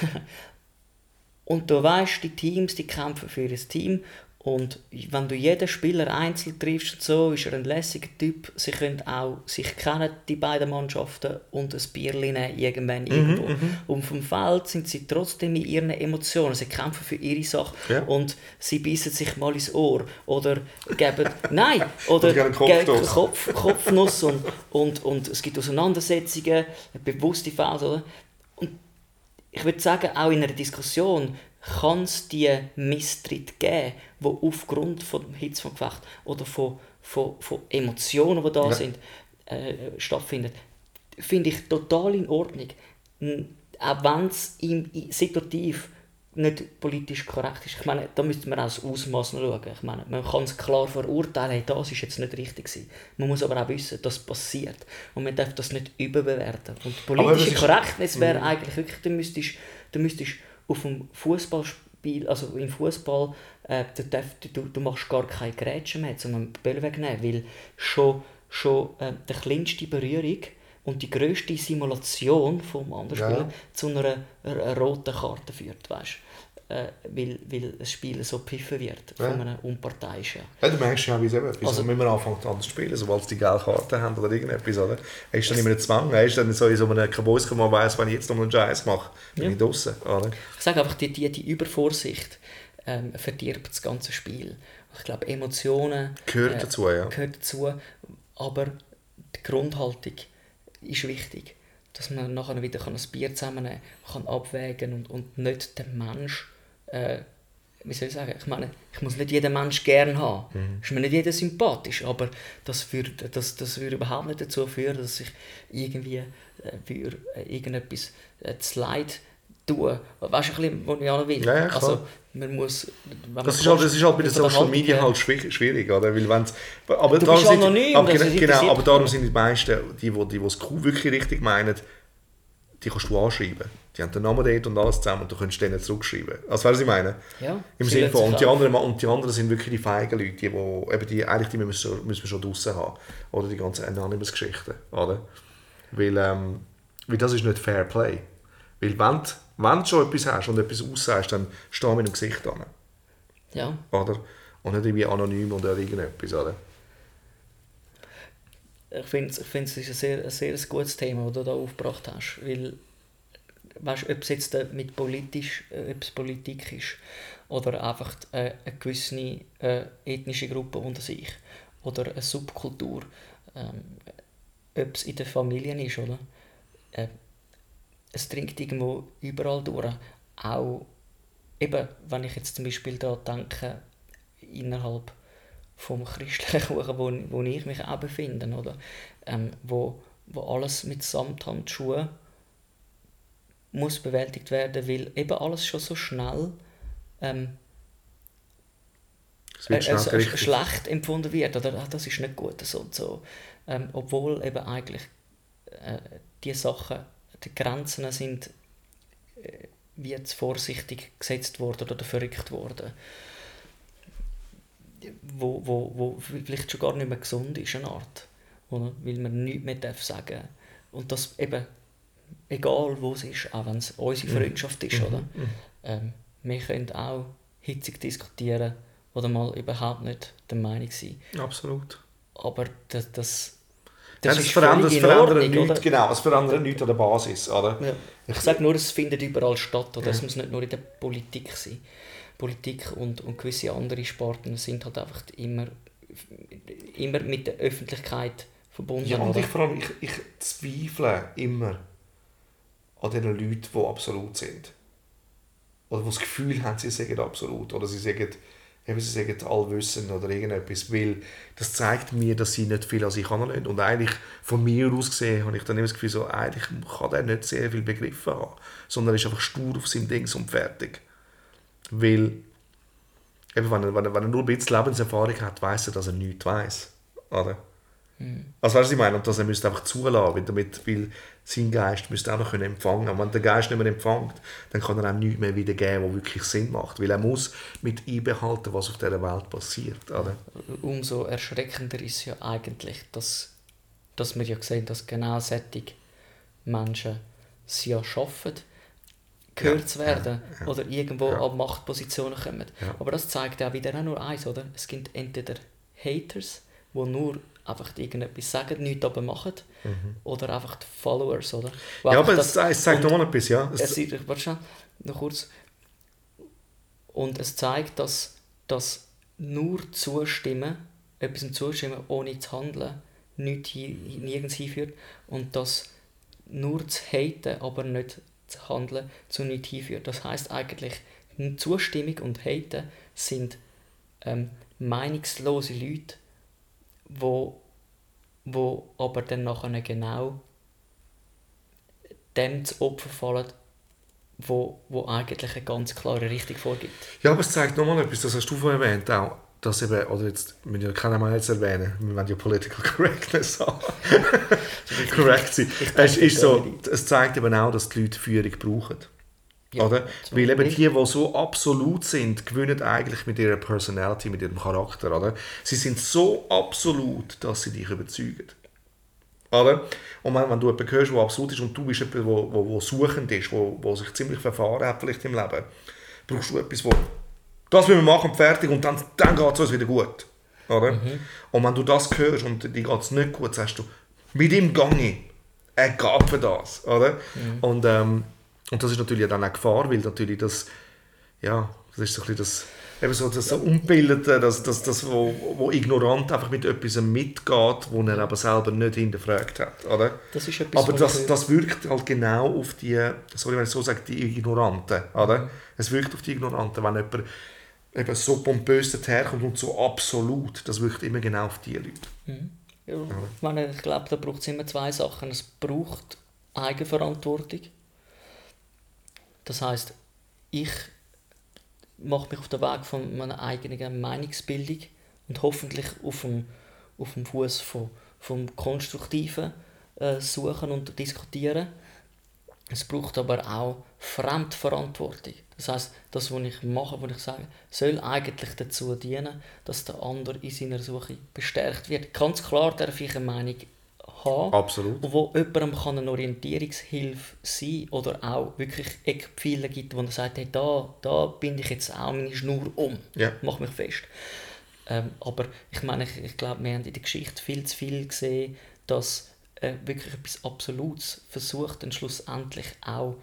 und du weißt, die Teams, die kämpfen für ihr Team. Und wenn du jeden Spieler einzeln triffst und so, ist er ein lässiger Typ. Sie können auch sich kennen, die beiden Mannschaften, und ein Bierli nehmen, irgendwann irgendwo. Und vom Feld sind sie trotzdem in ihren Emotionen. Sie kämpfen für ihre Sache. Ja. Und sie beißen sich mal ins Ohr. Oder geben... Nein! Oder, Oder geben. Kopf, Kopfnuss und, und, und es gibt Auseinandersetzungen, bewusste Fälle. Oder? Und ich würde sagen, auch in einer Diskussion kann es die Misstritt geben, die aufgrund von dem Hitze vom Gefecht oder von, von, von Emotionen, die da Ja. sind, äh, stattfinden. Finde ich total in Ordnung. Auch wenn es situativ nicht politisch korrekt ist. Ich meine, da müsste man auch das Ausmaß schauen. Ich meine, man kann es klar verurteilen, hey, das ist jetzt nicht richtig gewesen. Man muss aber auch wissen, das passiert. Und man darf das nicht überbewerten. Und politische Korrektness wäre eigentlich wirklich, du müsstest, du müsstest auf dem Fußballspiel, also im Fußball, äh, du, darf, du, du machst gar keine Grätsche mehr, um einen Ball wegzunehmen, weil schon, schon äh, die kleinste Berührung und die grösste Simulation vom anderen Ja. Zu einer, einer roten Karte führt, weißt äh, weil, weil das Spiel so pfiffen wird von Ja. einem Unparteiischen. Ja, du merkst ja, wie es eben, Also- müssen wir anfangen anders zu spielen, sobald sie die gelbe Karte haben oder irgendetwas, oder? Er ist dann immer ein Zwang, er ist dann so in so einem wo man weiss, wenn ich jetzt noch einen Scheiß mache, bin Ja. ich draußen, oder? Ich sage einfach, die, die, die Übervorsicht ähm, verdirbt das ganze Spiel. Ich glaube, Emotionen Gehört dazu, ja. gehört dazu, aber die Grundhaltung ist wichtig. Dass man nachher wieder ein Bier zusammennehmen kann, kann abwägen und, und nicht den Mensch äh, wie soll ich sagen, ich meine, ich muss nicht jeden Mensch gern haben. Mhm. Ist mir nicht jeder sympathisch, aber das würde, das, das würde überhaupt nicht dazu führen, dass ich irgendwie äh, für äh, irgendetwas äh, zu leid tue. Weißt du, ein bisschen, was ich auch noch will? Ja, also, man muss... Das ist, halt, das ist halt bei den Social Media halt schwierig, oder? Weil wenn's, aber Du darum bist sind, anonym, aber, das genau, genau, aber darum sind die meisten, die, die, die, es cool wirklich richtig meinen, die kannst du anschreiben. Die haben den Namen dort und alles zusammen und du kannst denen zurückschreiben. Also weißt du, was ich meine? Ja, Im Sinne von, und die, anderen, und die anderen sind wirklich die feigen Leute, die, wo, eben die, eigentlich die müssen, wir schon- müssen wir schon draussen haben. Oder die ganzen Anonymous-Geschichten. Oder? Weil, ähm, weil das ist nicht Fair Play. Weil wenn, du- wenn du schon etwas hast und etwas aussagst, dann steh mit dem Gesicht an. Ja, Oder? Und nicht irgendwie anonym oder irgendetwas. Oder? Ich finde ich es ist ein sehr, ein sehr gutes Thema, das du da aufgebracht hast, weil weißt, ob es jetzt äh, mit politisch, äh, ob es Politik ist oder einfach äh, eine gewisse ethnische Gruppe unter sich oder eine Subkultur, ähm, ob es in den Familien ist, oder? Äh, es dringt irgendwo überall durch. Auch eben, wenn ich jetzt zum Beispiel daran denke, innerhalb vom christlichen Kuchen, wo, wo ich mich auch befinde, oder? Ähm, wo, wo alles mit Samthandschuhen muss bewältigt werden, weil eben alles schon so schnell ähm, äh, also gerichtet. schlecht empfunden wird oder ah, das ist nicht gut so und so. Ähm, obwohl eben eigentlich äh, die Sachen, die Grenzen sind äh, wie jetzt vorsichtig gesetzt worden oder verrückt worden. Wo, wo, wo vielleicht schon gar nicht mehr gesund ist, eine Art. Oder? Weil man nichts mehr darf sagen Und das eben, egal wo es ist, auch wenn es unsere Freundschaft ist, oder? Ähm, wir können auch hitzig diskutieren oder mal überhaupt nicht der Meinung sein. Absolut. Aber das, das, Ja, das das ist verändert, Ordnung, nichts, genau, es verändert nichts an der Basis, oder? Ja. Ich sage nur, es findet überall statt. Oder? Es muss nicht nur in der Politik sein. Politik und, und gewisse andere Sparten sind halt einfach immer, immer mit der Öffentlichkeit verbunden. Ja, und oder? ich, vor allem, ich, ich zweifle immer an den Leuten, die absolut sind. Oder die das Gefühl haben, sie sagen absolut. Oder sie sagen, eben, sie sagen allwissend oder irgendetwas. Weil das zeigt mir, dass sie nicht viel an sich anlehnen. Und eigentlich, von mir aus gesehen, habe ich dann immer das Gefühl, so, eigentlich kann der nicht sehr viel begriffen haben. Sondern er ist einfach stur auf seinem Ding und fertig. Weil, eben, wenn, er, wenn, er, wenn er nur ein bisschen Lebenserfahrung hat, weiß er, dass er nichts weiß. Oder? Also weißt du, ich meine? Und dass er müsste einfach zulassen, weil, damit, weil sein Geist müsste auch noch können empfangen. Und wenn der Geist nicht mehr empfängt, dann kann er auch nichts mehr wiedergeben, was wirklich Sinn macht. Weil er muss mit einbehalten, was auf dieser Welt passiert. Oder? Umso erschreckender ist ja eigentlich, dass, dass wir ja sehen, dass genau solche Menschen es ja schaffen, gehört zu werden oder irgendwo an Machtpositionen kommen. Aber das zeigt auch wieder auch nur eins, oder? Es gibt entweder Haters, die nur einfach irgendetwas sagen, nichts aber machen, oder einfach die Followers, oder? Mhm. Ja, aber es, es zeigt nochmal etwas, ja. Es, es, ist- warte schnell, noch kurz. Und es zeigt, dass, dass nur zustimmen, etwas zustimmen, ohne zu handeln, nichts nirgends hinführt. Und dass nur zu haten, aber nicht zu handeln, zu nichts hinführt. Das heißt eigentlich, Zustimmung und Haten sind ähm, meinungslose Leute, wo, wo aber dann nachher genau dem zu Opfer fallen, wo, wo eigentlich eine ganz klare Richtung vorgibt. ja, aber es zeigt nochmal etwas, das hast du vorhin erwähnt, auch, dass eben, oder jetzt, ja keinen mal jetzt erwähnen, wir wollen ja Political Correctness haben. Correct sein. Es, ist so, das es zeigt eben auch, dass die Leute Führung brauchen. Ja, oder? Weil eben die, die so absolut sind, gewinnen eigentlich mit ihrer Personality, mit ihrem Charakter. Oder? Sie sind so absolut, dass sie dich überzeugen. Oder? Und wenn, wenn du jemanden hörst, der absolut ist und du bist jemand, der suchend ist, wo, wo sich ziemlich verfahren hat vielleicht im Leben, brauchst du etwas, wo das will wir machen, fertig und dann, dann geht es uns wieder gut. Oder? Und wenn du das hörst und dir geht es nicht gut, sagst du, mit ihm gehe er geht für das. Oder? Und, ähm, und das ist natürlich dann auch Gefahr, weil natürlich das, ja, das ist so ein bisschen das, eben so das so Unbildete, das, das, das wo, wo ignorant einfach mit etwas mitgeht, wo er aber selber nicht hinterfragt hat. Oder? Das ist etwas, Aber das, das wirkt halt genau auf die, sorry, wenn ich so sage, die Ignoranten. Oder? Mhm. Es wirkt auf die Ignoranten, wenn jemand eben so pompös daherkommt und so absolut, das wirkt immer genau auf die Leute. Ja, ich, meine, ich glaube, da braucht es immer zwei Sachen. Es braucht Eigenverantwortung. Das heißt, ich mache mich auf den Weg von meiner eigenen Meinungsbildung und hoffentlich auf dem, auf dem Fuß von, vom konstruktiven äh, Suchen und Diskutieren. Es braucht aber auch Fremdverantwortung. Das heißt, das, was ich mache, was ich sage, soll eigentlich dazu dienen, dass der andere in seiner Suche bestärkt wird. Ganz klar darf ich eine Meinung haben, Absolut. wo jemandem kann eine Orientierungshilfe sein oder auch wirklich Eckpfeiler gibt, wo er sagt, hey, da, da bin ich jetzt auch meine Schnur um, Ja. mach mich fest. Ähm, aber ich meine, ich, ich glaube, wir haben in der Geschichte viel zu viel gesehen, dass äh, wirklich etwas Absolutes versucht, dann schlussendlich auch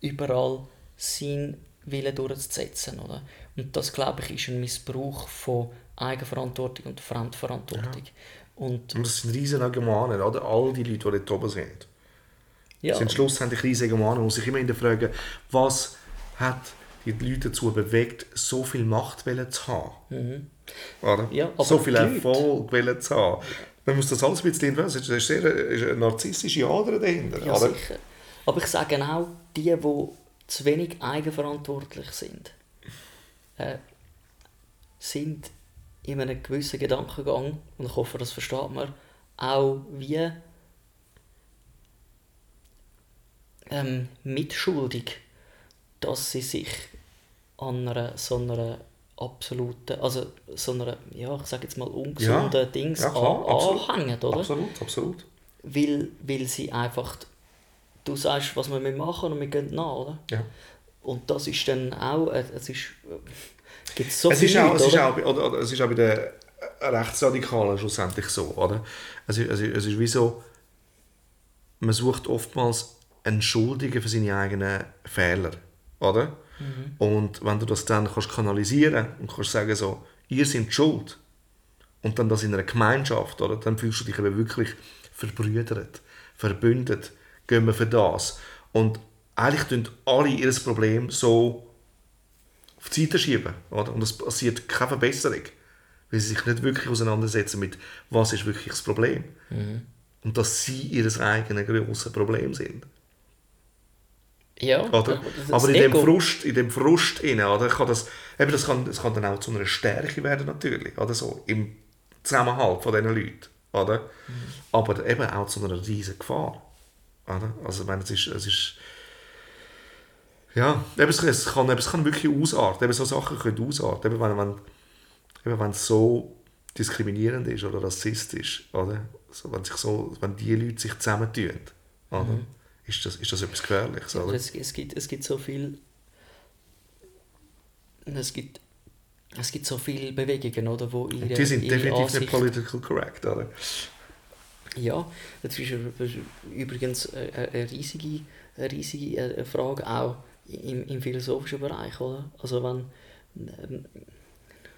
überall seinen Willen durchzusetzen. Oder? Und das, glaube ich, ist ein Missbrauch von Eigenverantwortung und Fremdverantwortung. Und Und das sind riesige Gemanen, oder? All die Leute, die dort oben sind. ja, sind schlussendlich riesige Gemanen. Man muss sich immer hinterfragen, was hat die Leute dazu bewegt, so viel Macht zu haben. Oder? Mhm. Ja, aber so viel Erfolg zu haben. Man muss das alles ein bisschen entwickeln. Es ist sehr ist eine narzissische Ader dahinter. ja oder? sicher. Aber ich sage auch, die, die zu wenig eigenverantwortlich sind, äh, sind in einem gewissen Gedankengang, und ich hoffe, das versteht man, auch wie ähm, mitschuldig, dass sie sich an einer so einer absoluten, also so einer, ja, ich sage jetzt mal ungesunden Dings ja, klar, an, absolut. anhängen, oder? Absolut, absolut. Weil, weil sie einfach, du sagst, was wir machen und wir gehen nach, oder? Ja. Und das ist dann auch, äh, es ist, äh, gibt so es, ist viele auch, es, Leute, ist oder? auch, oder, oder, es ist auch bei den Rechtsradikalen schlussendlich so. Oder? Es, ist, es, ist, es ist wie so, man sucht oftmals einen Schuldigen für seine eigenen Fehler. Oder? Und wenn du das dann kannst kanalisieren und kannst sagen, so, ihr seid schuld, und dann das in einer Gemeinschaft, oder, dann fühlst du dich eben wirklich verbrüdert, verbündet, gehen wir für das. Und eigentlich tun alle ihr Problem so auf die Seite schieben. Oder? Und es passiert keine Verbesserung, weil sie sich nicht wirklich auseinandersetzen mit, was ist wirklich das Problem. Und dass sie ihr eigenes grosses Problem sind. Ja, Oder? Aber in dem Ego. Frust, in dem Frust inne, oder, kann das, eben das, kann, das kann dann auch zu einer Stärke werden natürlich, oder so, im Zusammenhalt von diesen Leuten, oder? Mhm. Aber eben auch zu einer riesen Gefahr, oder? Also ich meine, es ist, es ist ja, eben, es, kann, eben, es kann wirklich ausarten, eben so Sachen können ausarten, eben wenn, wenn, eben wenn es so diskriminierend ist oder rassistisch, oder? So, wenn, sich so, wenn die Leute sich zusammentun, oder? Mhm. Ist, das, ist das etwas Gefährliches, oder? es, es, gibt, es gibt so viel. Es gibt, es gibt so viele Bewegungen, oder, wo ihre, Die sind definitiv Ansicht, nicht political correct, oder? Ja, das ist übrigens eine, eine riesige, eine riesige äh, Frage auch im, im philosophischen Bereich, oder? Also wenn ähm,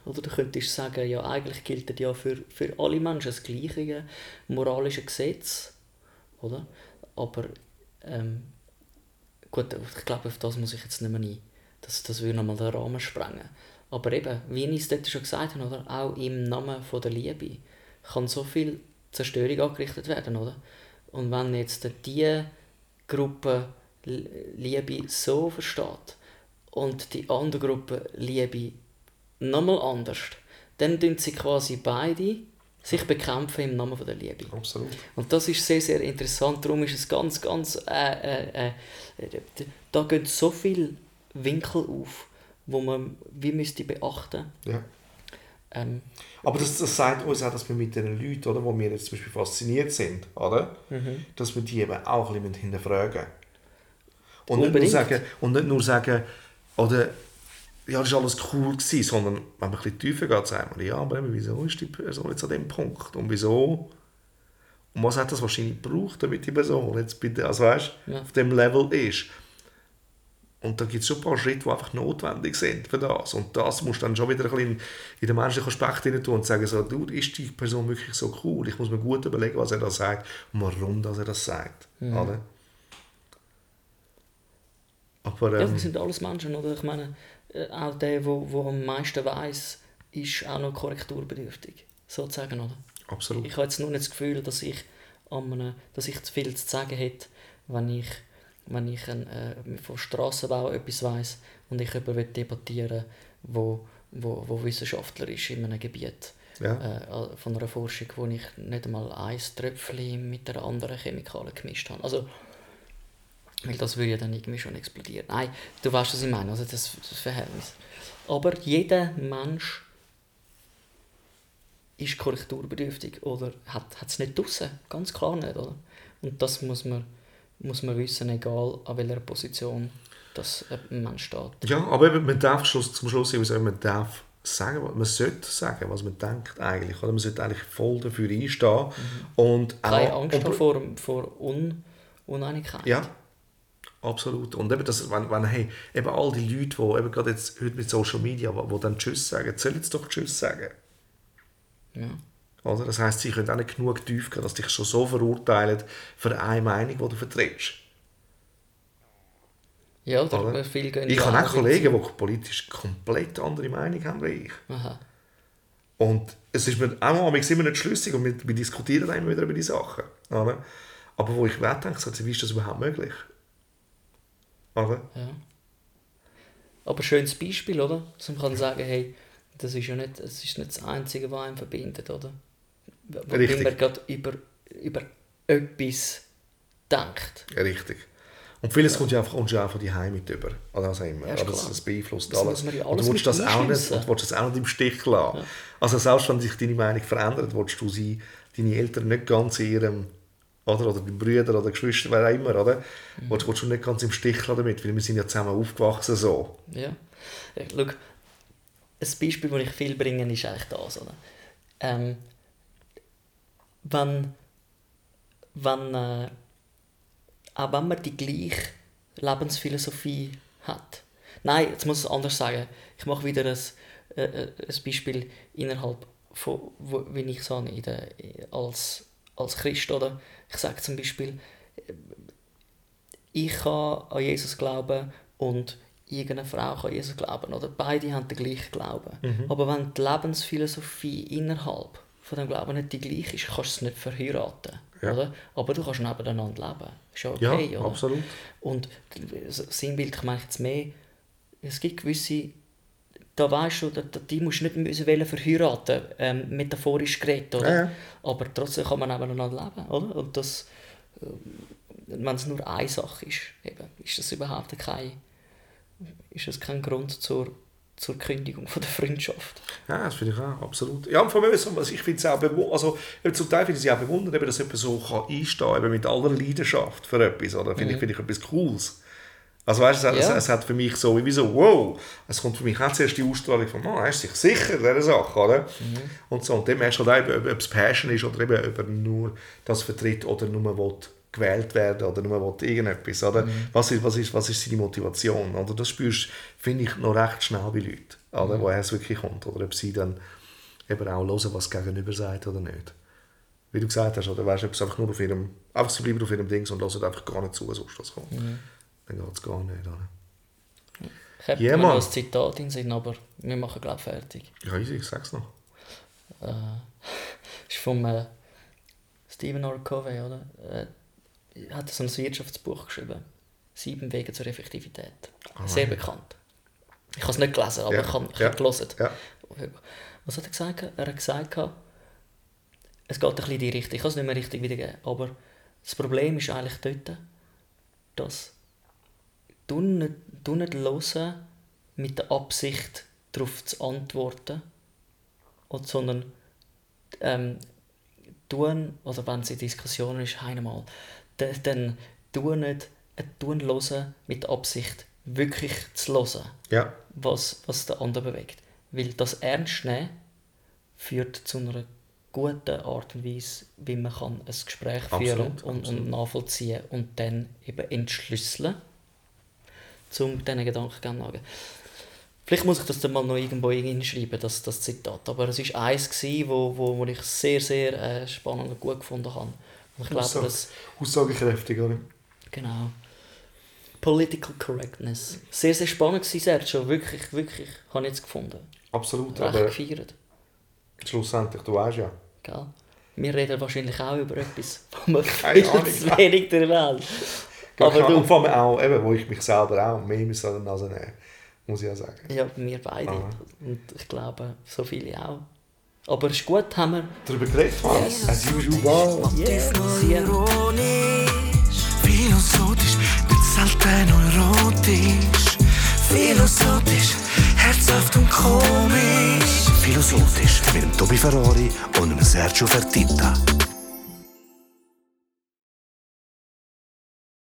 oder du könntest sagen, ja eigentlich gilt ja für, für alle Menschen das gleiche moralische Gesetz, oder? Aber ähm, gut, ich glaube, auf das muss ich jetzt nicht mehr ein. Das, das würde nochmal den Rahmen sprengen. Aber eben, wie ich es dort schon gesagt habe, oder? auch im Namen von der Liebe kann so viel Zerstörung angerichtet werden, oder? Und wenn jetzt die Gruppe Liebe so versteht und die andere Gruppe Liebe nochmal anders, dann tun sie quasi beide sich bekämpfen im Namen von der Liebe. Absolut. Und das ist sehr, sehr interessant. Darum ist es ganz, ganz. Äh, äh, äh, da gehen so viele Winkel auf, wo man wie müsste beachten. Ja. Ähm, Aber das, das sagt uns auch, dass wir mit den Leuten, oder, wo wir jetzt zum Beispiel fasziniert sind, oder? Mhm. dass wir die eben auch ein bisschen hinterfragen und nicht, nur sagen, und nicht nur sagen, oder, ja, das war alles cool, gewesen, sondern wenn man ein bisschen tiefer geht, sagen wir, ja, aber eben, wieso ist die Person jetzt an dem Punkt? Und wieso? Und was hat das wahrscheinlich gebraucht, damit die Person jetzt bitte, also weißt, Ja. auf dem Level ist? Und da gibt es schon ein paar Schritte, die einfach notwendig sind für das. Und das musst du dann schon wieder ein bisschen in, den menschlichen Aspekt hinein tun und sagen, so, du, ist die Person wirklich so cool? Ich muss mir gut überlegen, was er da sagt und warum dass er das sagt. Oder? Aber Ja, ähm, wir sind alles Menschen, oder? Ich meine, auch der, wo, wo am meisten weiß, ist auch noch korrekturbedürftig. Sozusagen, oder? Absolut. Ich habe jetzt nur nicht das Gefühl, dass ich, einem, dass ich zu viel zu sagen hätte, wenn ich, wenn ich ein, äh, von Strassenbau etwas weiß und ich jemanden debattieren wo, wo, wo Wissenschaftler ist in einem Gebiet Ja. äh, von einer Forschung, wo ich nicht einmal ein Tröpfchen mit einer anderen Chemikalie gemischt habe. Also, weil das würde ja dann irgendwie schon explodieren. Nein, du weißt, was ich meine, also das, das Verhältnis. Aber jeder Mensch ist korrekturbedürftig oder hat es nicht draussen. Ganz klar nicht, oder? Und das muss man, muss man wissen, egal an welcher Position das ein Mensch steht. Ja, aber eben, man darf Schluss, zum Schluss immer sagen, man darf sagen, man sollte sagen, was man denkt eigentlich. Oder? Man sollte eigentlich voll dafür einstehen. Und Keine auch- Angst und- vor, vor Un Uneinigkeit. Ja, absolut. Und eben, das, wenn, wenn hey, eben all die Leute, die eben gerade jetzt heute mit Social Media, die, dann Tschüss sagen, sollen jetzt doch Tschüss sagen. Ja. Oder? Das heisst, sie können auch nicht genug tief gehen, dass dich schon so verurteilen für eine Meinung, die du vertrittst. Ja, oder? Oder? Viel gehen Ich habe auch Kollegen, die politisch komplett andere Meinung haben wie ich. Aha. Und es ist mir auch manchmal immer nicht schlüssig und wir, wir diskutieren dann immer wieder über die Sachen. Oder? Aber wo ich wert denke, so, wie ist das überhaupt möglich? Oder? Ja. Aber schönes Beispiel, oder? Dass man kann sagen, hey, das ist ja nicht, das ist nicht das Einzige, was einen verbindet, oder? W- Richtig. Man gerade über, über etwas denkt. Ja, richtig. Und vieles kommt ja einfach, ja auch von die mit über. Oder auch immer. Ja, das, das beeinflusst Das alles. ja und alles du willst das, auch nicht, und willst das auch nicht im Stich lassen. Also selbst wenn sich deine Meinung verändert, willst du sie, deine Eltern nicht ganz in ihrem oder, oder die Brüder oder Geschwister, wer auch immer, oder? Mhm. Willst du nicht ganz im Stich damit, weil wir sind ja zusammen aufgewachsen so. Ja. ja schau, ein Beispiel, das ich viel bringe, ist eigentlich das, oder? Ähm, wenn, wenn, äh, auch wenn man die gleiche Lebensphilosophie hat. Nein, jetzt muss ich es anders sagen. Ich mache wieder ein, äh, äh, ein Beispiel innerhalb von, wo, wie ich es habe, in der, als, als Christ, oder? Ich sage zum Beispiel, ich kann an Jesus glauben und irgendeine Frau kann an Jesus glauben. Oder beide haben den gleichen Glauben. Aber wenn die Lebensphilosophie innerhalb von dem Glauben nicht die gleiche ist, kannst du es nicht verheiraten. Ja. Oder? Aber du kannst nebeneinander leben. Ist ja Ja, okay, oder? absolut. Und sinnbildlich meine ich jetzt mehr, es gibt gewisse, da weißt du, da- da- die musst du nicht müssen wollen verheiraten, ähm, metaphorisch geredet, oder? Ja, ja. Aber trotzdem kann man nebeneinander leben, oder? Und das, ähm, wenn es nur eine Sache ist, eben, ist das überhaupt kein, ist das kein Grund zur, zur Kündigung von der Freundschaft. Ja, das finde ich auch, absolut. Ja, und vor allem, so, also ich finde es auch also zum Teil finde ich es auch bewundert, eben, dass jemand so kann einstehen kann, mit aller Leidenschaft für etwas, oder? Finde ich, finde ich etwas Cooles. Also weißt du, es, Ja. es, es hat für mich so, wie so, wow, es kommt für mich auch zuerst die Ausstrahlung von, oh, er ist sich sicher dieser Sache, oder? Und so, und dann merkst du halt auch, ob, ob es Passion ist oder eben, ob er nur das vertritt oder nur will gewählt werden oder nur will irgendetwas, oder? Was, ist, was, ist, was ist seine Motivation, oder? Das spürst, finde ich, noch recht schnell bei Leuten, oder? Woher es wirklich kommt, oder ob sie dann eben auch hören, was Gegenüber sagt oder nicht. Wie du gesagt hast, oder weißt du, ob sie einfach nur auf ihrem, einfach sie bleiben auf ihrem Dings und hören einfach gar nicht zu, sonst was kommt. Dann geht es gar nicht, oder? Ich habe Ja, mir ein Zitat in Sinn, aber wir machen glaube ich fertig. Ja, easy, ich sag's noch. äh, ist vom äh, Stephen R. Covey, oder? Äh, er hat so ein Wirtschaftsbuch geschrieben. Sieben Wege zur Effektivität. Sehr bekannt. Ich habe es nicht gelesen, aber Ja, ich habe ja, gelesen. ja. Was hat er gesagt? Er hat gesagt, es geht ein bisschen in die Richtung. Ich kann es nicht mehr richtig wiedergeben. Aber das Problem ist eigentlich dort, dass du nicht, du nicht hören mit der Absicht, darauf zu antworten, und, sondern ähm, tun, oder wenn es in Diskussionen ist, einmal, dann, dann tun nicht, äh, tun hören mit der Absicht, wirklich zu hören, Ja, was, was der andere bewegt. Weil das Ernst nehmen führt zu einer guten Art und Weise, wie man kann ein Gespräch führen Absolut, und, absolut. und nachvollziehen und dann eben entschlüsseln, um diesen Gedanken zu Vielleicht muss ich das dann mal noch irgendwo hinschreiben, das, das Zitat. Aber es war eins, gewesen, wo, wo, wo ich sehr, sehr äh, spannend und gut gefunden habe. Und ich glaube, Aussage- dass... aussagekräftig, oder? Genau. Political Correctness. Sehr, sehr spannend gewesen, Sergio. Wirklich, wirklich, habe ich jetzt gefunden. Absolut, Recht aber gefeiert. schlussendlich, du weißt ja. Gell? Wir reden wahrscheinlich auch über etwas, wo man viel zu wenig der Welt. Aber Aber du, und vor allem auch, eben, wo ich mich selber auch mehr mit der Nase nehme, muss ich ja sagen. ja, wir beide. Aha. Und ich glaube, so viele auch. Aber es ist gut, haben wir Darüber geredet, Mann. As usual. ironisch, philosophisch, nicht selten erotisch. Philosophisch, herzhaft und komisch. Philosophisch mit dem Tobi Ferrari und Sergio Fertitta.